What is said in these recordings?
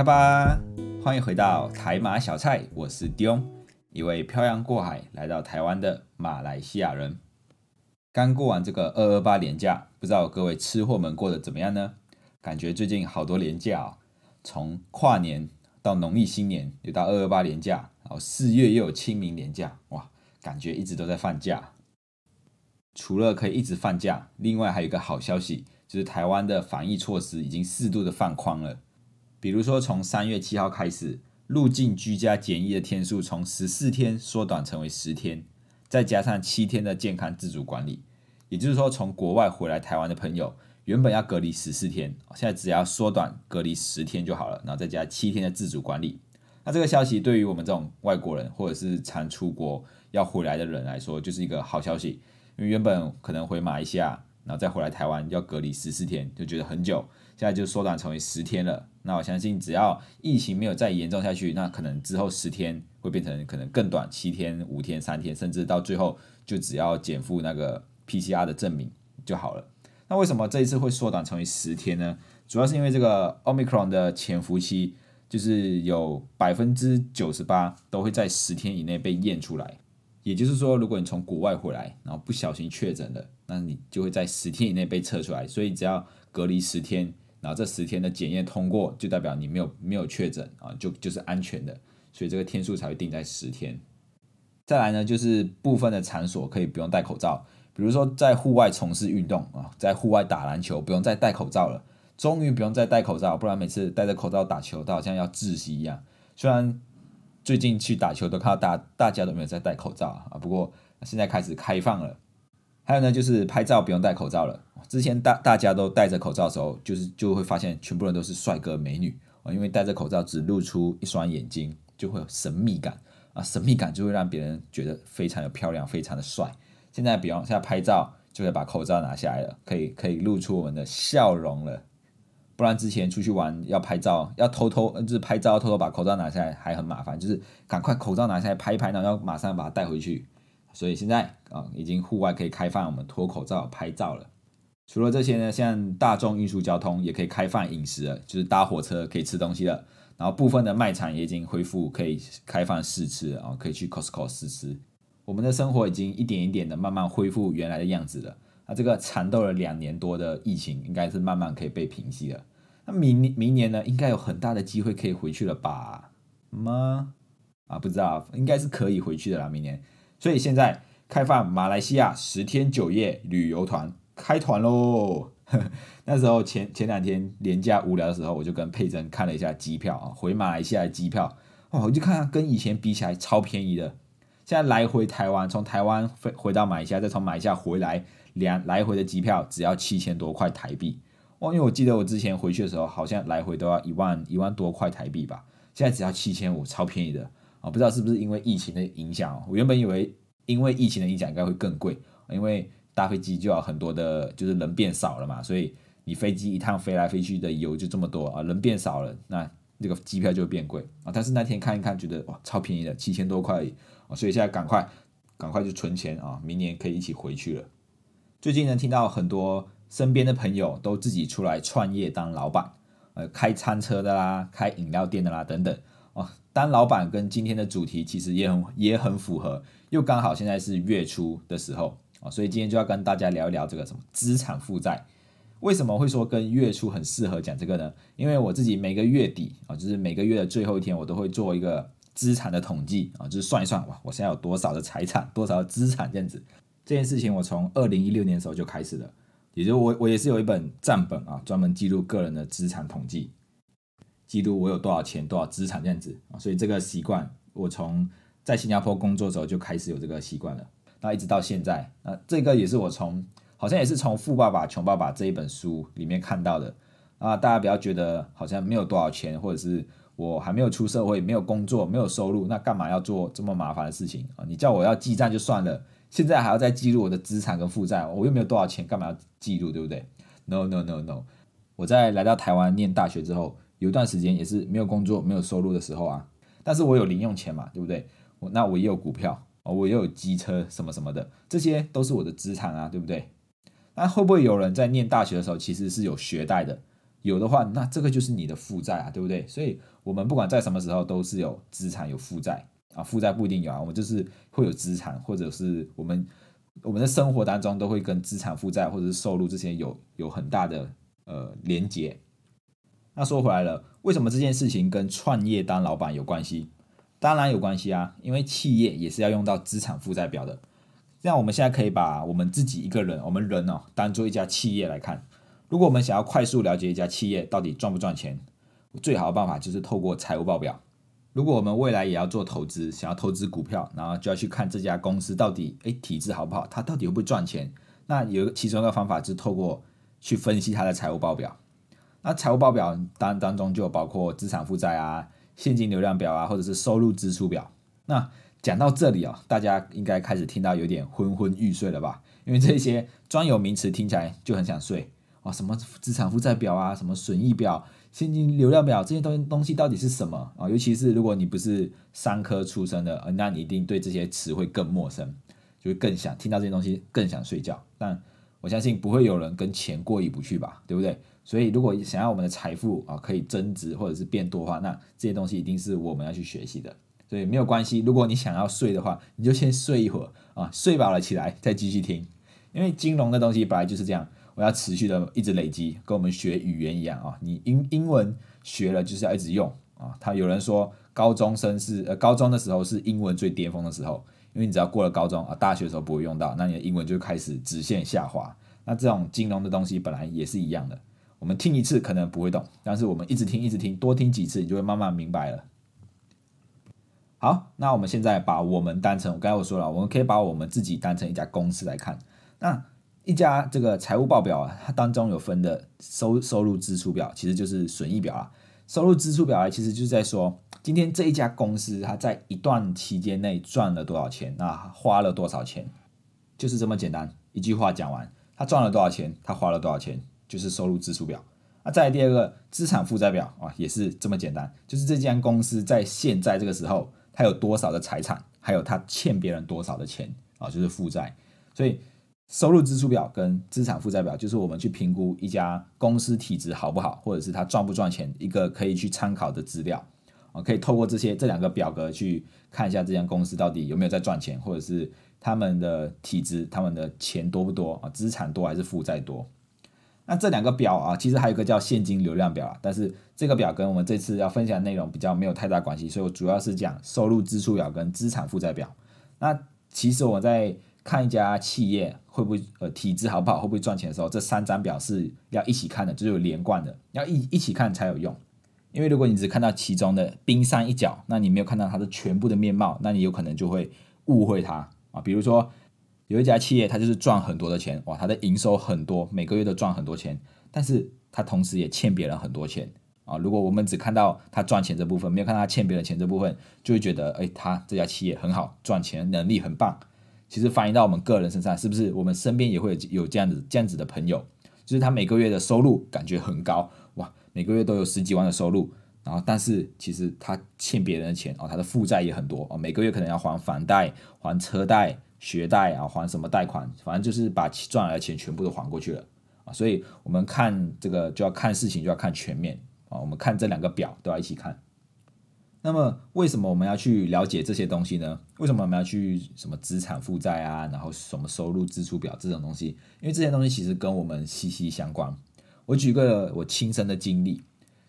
卡吧！欢迎回到台马小菜，我是 Dion，一位漂洋过海来到台湾的马来西亚人。刚过完这个二二八连假，不知道各位吃货们过得怎么样呢？感觉最近好多连假哦，从跨年到农历新年，又到二二八连假，然后四月又有清明连假，哇，感觉一直都在放假。除了可以一直放假，另外还有一个好消息，就是台湾的防疫措施已经适度的放宽了。比如说，从三月七号开始，入境居家检疫的天数从十四天缩短成为十天，再加上七天的健康自主管理，也就是说，从国外回来台湾的朋友，原本要隔离十四天，现在只要缩短隔离十天就好了，然后再加七天的自主管理。那这个消息对于我们这种外国人或者是常出国要回来的人来说，就是一个好消息，因为原本可能回马来西亚，然后再回来台湾要隔离十四天，就觉得很久。现在就缩短成为十天了，那我相信只要疫情没有再严重下去，那可能之后十天会变成可能更短，七天、五天、三天，甚至到最后就只要减负那个 PCR 的证明就好了。那为什么这一次会缩短成为十天呢？主要是因为这个 Omicron 的潜伏期就是有百分之九十八都会在十天以内被验出来，也就是说，如果你从国外回来，然后不小心确诊了，那你就会在十天以内被测出来，所以只要隔离十天。然后这十天的检验通过，就代表你没有没有确诊啊，就就是安全的，所以这个天数才会定在十天。再来呢，就是部分的场所可以不用戴口罩，比如说在户外从事运动啊，在户外打篮球不用再戴口罩了，终于不用再戴口罩，不然每次戴着口罩打球，都好像要窒息一样。虽然最近去打球都看到大大家都没有在戴口罩啊，不过现在开始开放了。还有呢，就是拍照不用戴口罩了。之前大大家都戴着口罩的时候，就是就会发现全部人都是帅哥美女啊，因为戴着口罩只露出一双眼睛，就会有神秘感啊，神秘感就会让别人觉得非常的漂亮，非常的帅。现在，比方现在拍照就会把口罩拿下来了，可以可以露出我们的笑容了。不然之前出去玩要拍照，要偷偷就是拍照偷偷把口罩拿下来还很麻烦，就是赶快口罩拿下来拍一拍，然后要马上把它带回去。所以现在啊，已经户外可以开放我们脱口罩拍照了。除了这些呢，像大众运输交通也可以开放饮食了，就是搭火车可以吃东西了。然后部分的卖场也已经恢复可以开放试吃啊，可以去 Costco 试吃。我们的生活已经一点一点的慢慢恢复原来的样子了。那这个缠斗了两年多的疫情，应该是慢慢可以被平息了。那明年明年呢，应该有很大的机会可以回去了吧？吗？啊，不知道，应该是可以回去的啦，明年。所以现在开放马来西亚十天九夜旅游团开团喽！那时候前前两天廉价无聊的时候，我就跟佩珍看了一下机票啊，回马来西亚的机票哦，我就看跟以前比起来超便宜的。现在来回台湾，从台湾飞回到马来西亚，再从马来西亚回来，两来回的机票只要七千多块台币哦。因为我记得我之前回去的时候，好像来回都要一万一万多块台币吧，现在只要七千五，超便宜的。啊，不知道是不是因为疫情的影响我原本以为因为疫情的影响应该会更贵，因为搭飞机就要很多的，就是人变少了嘛，所以你飞机一趟飞来飞去的油就这么多啊，人变少了，那这个机票就变贵啊。但是那天看一看，觉得哇，超便宜的，七千多块啊，所以现在赶快赶快就存钱啊，明年可以一起回去了。最近呢，听到很多身边的朋友都自己出来创业当老板，呃，开餐车的啦，开饮料店的啦，等等。哦当老板跟今天的主题其实也很也很符合，又刚好现在是月初的时候啊，所以今天就要跟大家聊一聊这个什么资产负债。为什么会说跟月初很适合讲这个呢？因为我自己每个月底啊，就是每个月的最后一天，我都会做一个资产的统计啊，就是算一算哇，我现在有多少的财产，多少的资产这样子。这件事情我从二零一六年的时候就开始了，也就我我也是有一本账本啊，专门记录个人的资产统计。记录我有多少钱、多少资产这样子啊，所以这个习惯我从在新加坡工作的时候就开始有这个习惯了，那一直到现在，那这个也是我从好像也是从《富爸爸穷爸爸》这一本书里面看到的啊。大家不要觉得好像没有多少钱，或者是我还没有出社会，没有工作，没有收入，那干嘛要做这么麻烦的事情啊？你叫我要记账就算了，现在还要再记录我的资产跟负债，我又没有多少钱，干嘛要记录，对不对？No No No No，我在来到台湾念大学之后，有一段时间也是没有工作、没有收入的时候啊，但是我有零用钱嘛，对不对？我那我也有股票哦，我也有机车什么什么的，这些都是我的资产啊，对不对？那会不会有人在念大学的时候其实是有学贷的？有的话，那这个就是你的负债啊，对不对？所以，我们不管在什么时候都是有资产有负债啊，负债不一定有啊，我们就是会有资产，或者是我们我们的生活当中都会跟资产负债或者是收入这些有有很大的呃连接。那说回来了，为什么这件事情跟创业当老板有关系？当然有关系啊，因为企业也是要用到资产负债表的。这样，我们现在可以把我们自己一个人，我们人哦，当做一家企业来看。如果我们想要快速了解一家企业到底赚不赚钱，最好的办法就是透过财务报表。如果我们未来也要做投资，想要投资股票，然后就要去看这家公司到底诶体质好不好，它到底会不会赚钱。那有其中一个方法就是透过去分析它的财务报表。那财务报表当当中就包括资产负债啊、现金流量表啊，或者是收入支出表。那讲到这里啊，大家应该开始听到有点昏昏欲睡了吧？因为这些专有名词听起来就很想睡。啊，什么资产负债表啊，什么损益表、现金流量表这些东东西到底是什么啊？尤其是如果你不是商科出身的，那你一定对这些词会更陌生，就会更想听到这些东西，更想睡觉。但我相信不会有人跟钱过意不去吧，对不对？所以如果想要我们的财富啊可以增值或者是变多的话，那这些东西一定是我们要去学习的。所以没有关系，如果你想要睡的话，你就先睡一会儿啊，睡饱了起来再继续听，因为金融的东西本来就是这样。我要持续的一直累积，跟我们学语言一样啊！你英英文学了就是要一直用啊。他有人说高中生是呃高中的时候是英文最巅峰的时候，因为你只要过了高中啊，大学的时候不会用到，那你的英文就开始直线下滑。那这种金融的东西本来也是一样的，我们听一次可能不会懂，但是我们一直听一直听，多听几次，你就会慢慢明白了。好，那我们现在把我们当成我刚才我说了，我们可以把我们自己当成一家公司来看，那。一家这个财务报表啊，它当中有分的收收入支出表，其实就是损益表啊。收入支出表啊，其实就是在说，今天这一家公司它在一段期间内赚了多少钱，那花了多少钱，就是这么简单。一句话讲完，它赚了多少钱，它花了多少钱，就是收入支出表。那再来第二个资产负债表啊，也是这么简单，就是这家公司在现在这个时候，它有多少的财产，还有它欠别人多少的钱啊，就是负债。所以。收入支出表跟资产负债表，就是我们去评估一家公司体质好不好，或者是它赚不赚钱，一个可以去参考的资料啊。可以透过这些这两个表格去看一下这家公司到底有没有在赚钱，或者是他们的体质，他们的钱多不多啊？资产多还是负债多？那这两个表啊，其实还有一个叫现金流量表啊，但是这个表跟我们这次要分享的内容比较没有太大关系，所以我主要是讲收入支出表跟资产负债表。那其实我在看一家企业会不会呃体质好不好，会不会赚钱的时候，这三张表是要一起看的，就是有连贯的，要一一起看才有用。因为如果你只看到其中的冰山一角，那你没有看到它的全部的面貌，那你有可能就会误会它啊。比如说有一家企业，它就是赚很多的钱，哇，它的营收很多，每个月都赚很多钱，但是它同时也欠别人很多钱啊。如果我们只看到它赚钱这部分，没有看到它欠别人钱这部分，就会觉得哎，它这家企业很好，赚钱能力很棒。其实反映到我们个人身上，是不是我们身边也会有这样子这样子的朋友？就是他每个月的收入感觉很高，哇，每个月都有十几万的收入，然后但是其实他欠别人的钱哦，他的负债也很多哦，每个月可能要还房贷、还车贷、学贷啊，还什么贷款，反正就是把赚来的钱全部都还过去了啊。所以我们看这个就要看事情就要看全面啊，我们看这两个表都要一起看。那么为什么我们要去了解这些东西呢？为什么我们要去什么资产负债啊，然后什么收入支出表这种东西？因为这些东西其实跟我们息息相关。我举个我亲身的经历，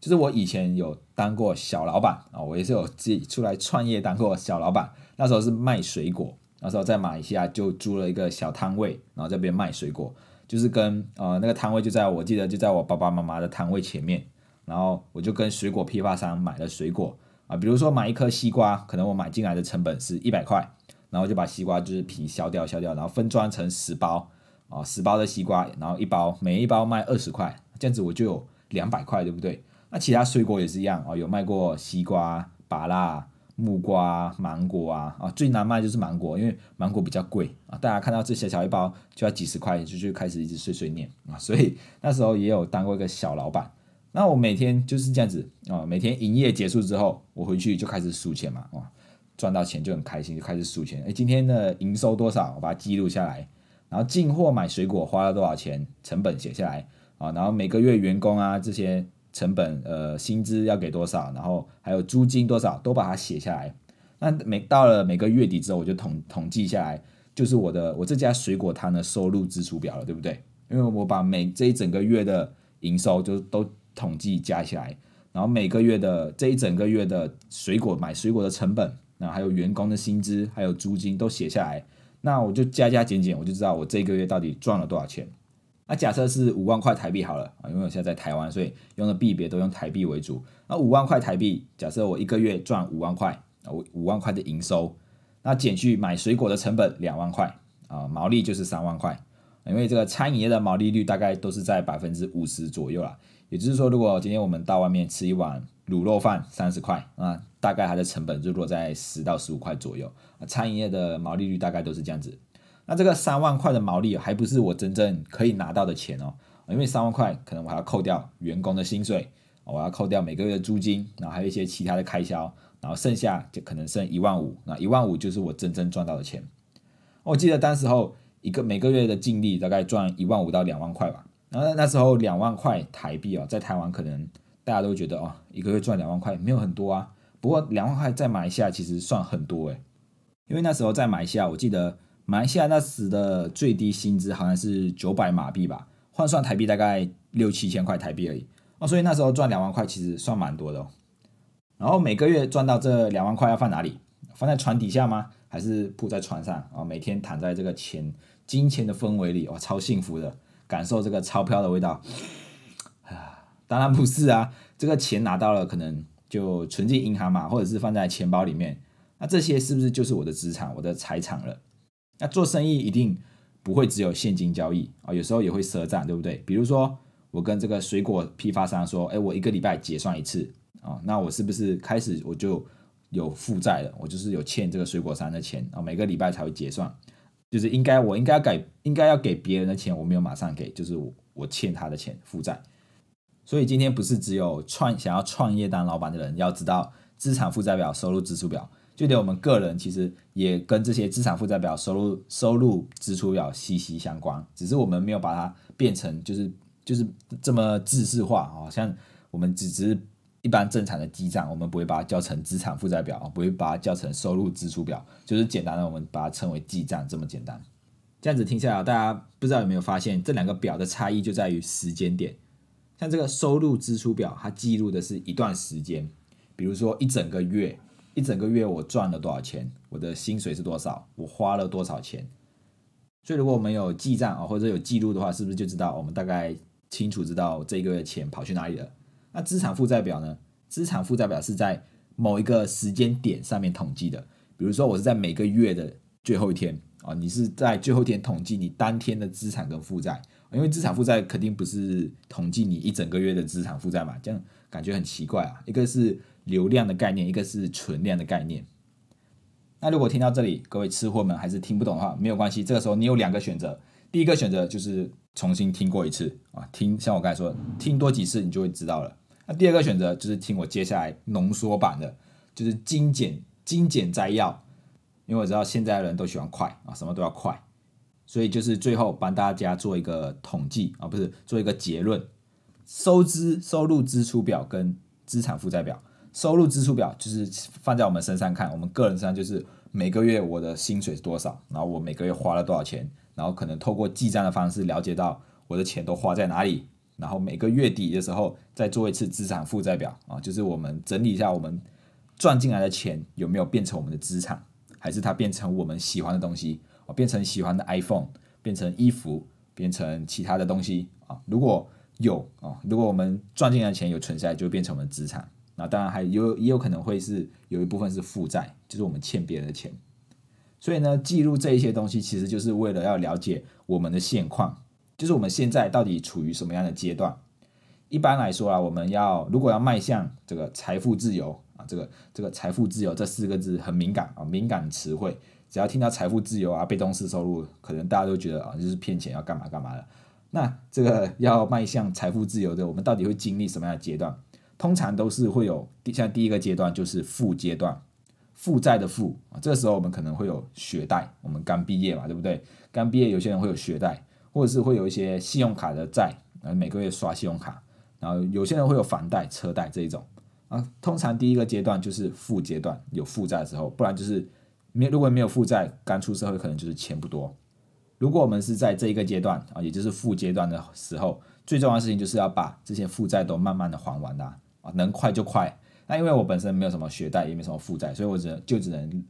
就是我以前有当过小老板啊，我也是有自己出来创业当过小老板。那时候是卖水果，那时候在马来西亚就租了一个小摊位，然后这边卖水果，就是跟呃那个摊位就在我记得就在我爸爸妈妈的摊位前面，然后我就跟水果批发商买了水果。啊，比如说买一颗西瓜，可能我买进来的成本是一百块，然后就把西瓜就是皮削掉削掉，然后分装成十包，啊，十包的西瓜，然后一包每一包卖二十块，这样子我就有两百块，对不对？那其他水果也是一样啊，有卖过西瓜、芭辣、木瓜、芒果啊啊，最难卖就是芒果，因为芒果比较贵啊。大家看到这小小一包就要几十块，就就开始一直碎碎念啊。所以那时候也有当过一个小老板。那我每天就是这样子啊，每天营业结束之后，我回去就开始数钱嘛，哇，赚到钱就很开心，就开始数钱。哎，今天的营收多少？我把它记录下来。然后进货买水果花了多少钱？成本写下来啊。然后每个月员工啊这些成本呃薪资要给多少？然后还有租金多少都把它写下来。那每到了每个月底之后，我就统统计下来，就是我的我这家水果摊的收入支出表了，对不对？因为我把每这一整个月的营收就都统计加起来，然后每个月的这一整个月的水果买水果的成本，然后还有员工的薪资，还有租金都写下来。那我就加加减减，我就知道我这个月到底赚了多少钱。那假设是五万块台币好了啊，因为我现在在台湾，所以用的币别都用台币为主。那五万块台币，假设我一个月赚五万块啊，五万块的营收，那减去买水果的成本两万块啊，毛利就是三万块。因为这个餐饮业的毛利率大概都是在百分之五十左右啦。也就是说，如果今天我们到外面吃一碗卤肉饭三十块啊，大概它的成本就落在十到十五块左右啊。餐饮业的毛利率大概都是这样子。那这个三万块的毛利还不是我真正可以拿到的钱哦，因为三万块可能我还要扣掉员工的薪水，我要扣掉每个月的租金，然后还有一些其他的开销，然后剩下就可能剩一万五，那一万五就是我真正赚到的钱。我记得当时候一个每个月的净利大概赚一万五到两万块吧。然后那时候两万块台币哦，在台湾可能大家都觉得哦，一个月赚两万块没有很多啊。不过两万块在马来西亚其实算很多诶，因为那时候在马来西亚，我记得马来西亚那时的最低薪资好像是九百马币吧，换算台币大概六七千块台币而已哦。所以那时候赚两万块其实算蛮多的哦。然后每个月赚到这两万块要放哪里？放在船底下吗？还是铺在船上啊？每天躺在这个钱金钱的氛围里，哇，超幸福的。感受这个钞票的味道啊，当然不是啊，这个钱拿到了，可能就存进银行嘛，或者是放在钱包里面，那这些是不是就是我的资产、我的财产了？那做生意一定不会只有现金交易啊，有时候也会赊账，对不对？比如说我跟这个水果批发商说，哎，我一个礼拜结算一次啊，那我是不是开始我就有负债了？我就是有欠这个水果商的钱啊，每个礼拜才会结算。就是应该，我应该要给，应该要给别人的钱，我没有马上给，就是我我欠他的钱负债。所以今天不是只有创想要创业当老板的人要知道资产负债表、收入支出表，就连我们个人其实也跟这些资产负债表、收入收入支出表息息相关，只是我们没有把它变成就是就是这么制式化啊，像我们只是。一般正常的记账，我们不会把它叫成资产负债表，不会把它叫成收入支出表，就是简单的我们把它称为记账这么简单。这样子听下来，大家不知道有没有发现，这两个表的差异就在于时间点。像这个收入支出表，它记录的是一段时间，比如说一整个月，一整个月我赚了多少钱，我的薪水是多少，我花了多少钱。所以如果我们有记账啊，或者有记录的话，是不是就知道我们大概清楚知道这个月钱跑去哪里了？那资产负债表呢？资产负债表是在某一个时间点上面统计的。比如说，我是在每个月的最后一天啊，你是在最后一天统计你当天的资产跟负债。因为资产负债肯定不是统计你一整个月的资产负债嘛，这样感觉很奇怪啊。一个是流量的概念，一个是存量的概念。那如果听到这里，各位吃货们还是听不懂的话，没有关系。这个时候你有两个选择，第一个选择就是重新听过一次啊，听像我刚才说，听多几次你就会知道了。那第二个选择就是听我接下来浓缩版的，就是精简精简摘要，因为我知道现在的人都喜欢快啊，什么都要快，所以就是最后帮大家做一个统计啊，不是做一个结论，收支收入支出表跟资产负债表，收入支出表就是放在我们身上看，我们个人身上就是每个月我的薪水是多少，然后我每个月花了多少钱，然后可能透过记账的方式了解到我的钱都花在哪里。然后每个月底的时候再做一次资产负债表啊，就是我们整理一下我们赚进来的钱有没有变成我们的资产，还是它变成我们喜欢的东西啊，变成喜欢的 iPhone，变成衣服，变成其他的东西啊。如果有啊，如果我们赚进来的钱有存下来，就变成我们的资产。那当然还有也有可能会是有一部分是负债，就是我们欠别人的钱。所以呢，记录这一些东西，其实就是为了要了解我们的现况。就是我们现在到底处于什么样的阶段？一般来说啊，我们要如果要迈向这个财富自由啊，这个这个财富自由这四个字很敏感啊，敏感词汇，只要听到财富自由啊，被动式收入，可能大家都觉得啊，就是骗钱要干嘛干嘛的。那这个要迈向财富自由的，我们到底会经历什么样的阶段？通常都是会有，像第一个阶段就是负阶段，负债的负啊，这个时候我们可能会有学贷，我们刚毕业嘛，对不对？刚毕业有些人会有学贷，或者是会有一些信用卡的债，啊，每个月刷信用卡，然后有些人会有房贷、车贷这一种啊。通常第一个阶段就是负阶段，有负债的时候，不然就是没如果没有负债，刚出社会可能就是钱不多。如果我们是在这一个阶段啊，也就是负阶段的时候，最重要的事情就是要把这些负债都慢慢的还完啦。能快就快。那因为我本身没有什么学贷，也没什么负债，所以我只能就只能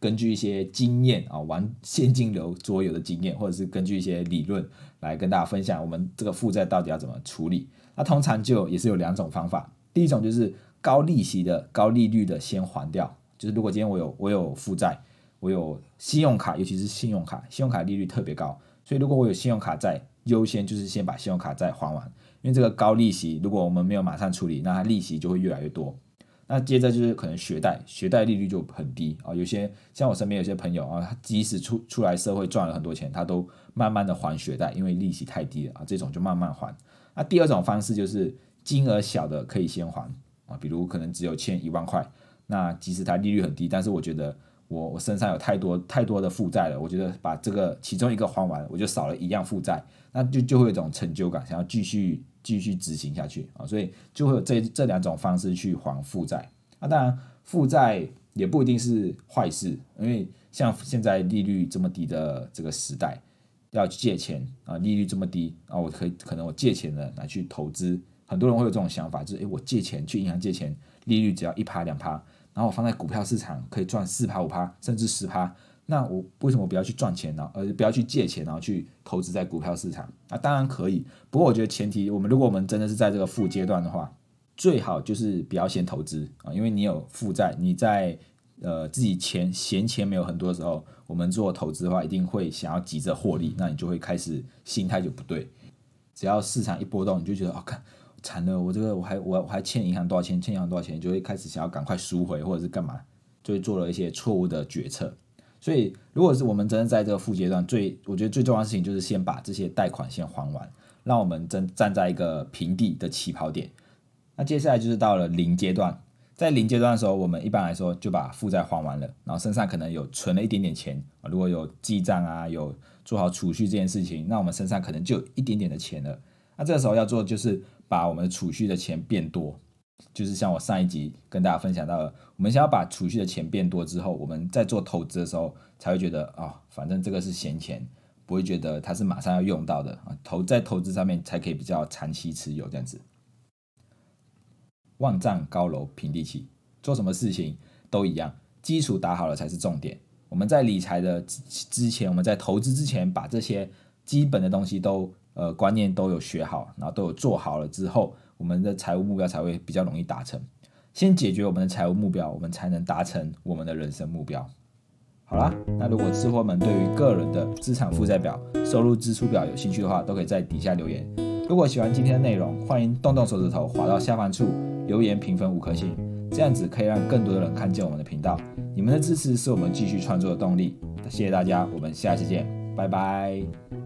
根据一些经验啊，玩现金流桌游的经验，或者是根据一些理论来跟大家分享我们这个负债到底要怎么处理。那通常就也是有两种方法。第一种就是高利息的、高利率的先还掉。就是如果今天我有我有负债，我有信用卡，尤其是信用卡，信用卡利率特别高，所以如果我有信用卡债，优先就是先把信用卡债还完。因为这个高利息，如果我们没有马上处理，那它利息就会越来越多。那接着就是可能学贷，学贷利率就很低啊。有些像我身边有些朋友啊，他即使出出来社会赚了很多钱，他都慢慢的还学贷，因为利息太低了啊。这种就慢慢还。那第二种方式就是金额小的可以先还啊，比如可能只有欠一万块，那即使它利率很低，但是我觉得我我身上有太多太多的负债了，我觉得把这个其中一个还完，我就少了一样负债，那就就会有一种成就感，想要继续。继续执行下去啊，所以就会有这这两种方式去还负债。那当然，负债也不一定是坏事，因为像现在利率这么低的这个时代，要借钱啊，利率这么低啊，我可以可能我借钱了来去投资。很多人会有这种想法，就是诶，我借钱去银行借钱，利率只要一趴两趴，然后我放在股票市场可以赚四趴五趴，甚至十趴。那我为什么不要去赚钱呢？而不要去借钱，然后去投资在股票市场？啊，当然可以。不过我觉得前提，我们如果我们真的是在这个负阶段的话，最好就是不要先投资啊，因为你有负债，你在呃自己钱闲钱没有很多的时候，我们做投资的话，一定会想要急着获利，那你就会开始心态就不对。只要市场一波动，你就觉得哦，看惨了，我这个我还我我还欠银行多少钱，欠银行多少钱，就会开始想要赶快赎回或者是干嘛，就会做了一些错误的决策。所以，如果是我们真的在这个负阶段，最我觉得最重要的事情就是先把这些贷款先还完，让我们真站在一个平地的起跑点。那接下来就是到了零阶段，在零阶段的时候，我们一般来说就把负债还完了，然后身上可能有存了一点点钱啊，如果有记账啊，有做好储蓄这件事情，那我们身上可能就有一点点的钱了。那这个时候要做就是把我们储蓄的钱变多。就是像我上一集跟大家分享到的，我们想要把储蓄的钱变多之后，我们在做投资的时候才会觉得啊，反正这个是闲钱，不会觉得它是马上要用到的啊。投在投资上面才可以比较长期持有这样子。万丈高楼平地起，做什么事情都一样，基础打好了才是重点。我们在理财的之前，我们在投资之前，把这些基本的东西都呃观念都有学好，然后都有做好了之后。我们的财务目标才会比较容易达成。先解决我们的财务目标，我们才能达成我们的人生目标。好啦，那如果吃货们对于个人的资产负债表、收入支出表有兴趣的话，都可以在底下留言。如果喜欢今天的内容，欢迎动动手指头滑到下方处留言评分五颗星，这样子可以让更多的人看见我们的频道。你们的支持是我们继续创作的动力。谢谢大家，我们下期见，拜拜。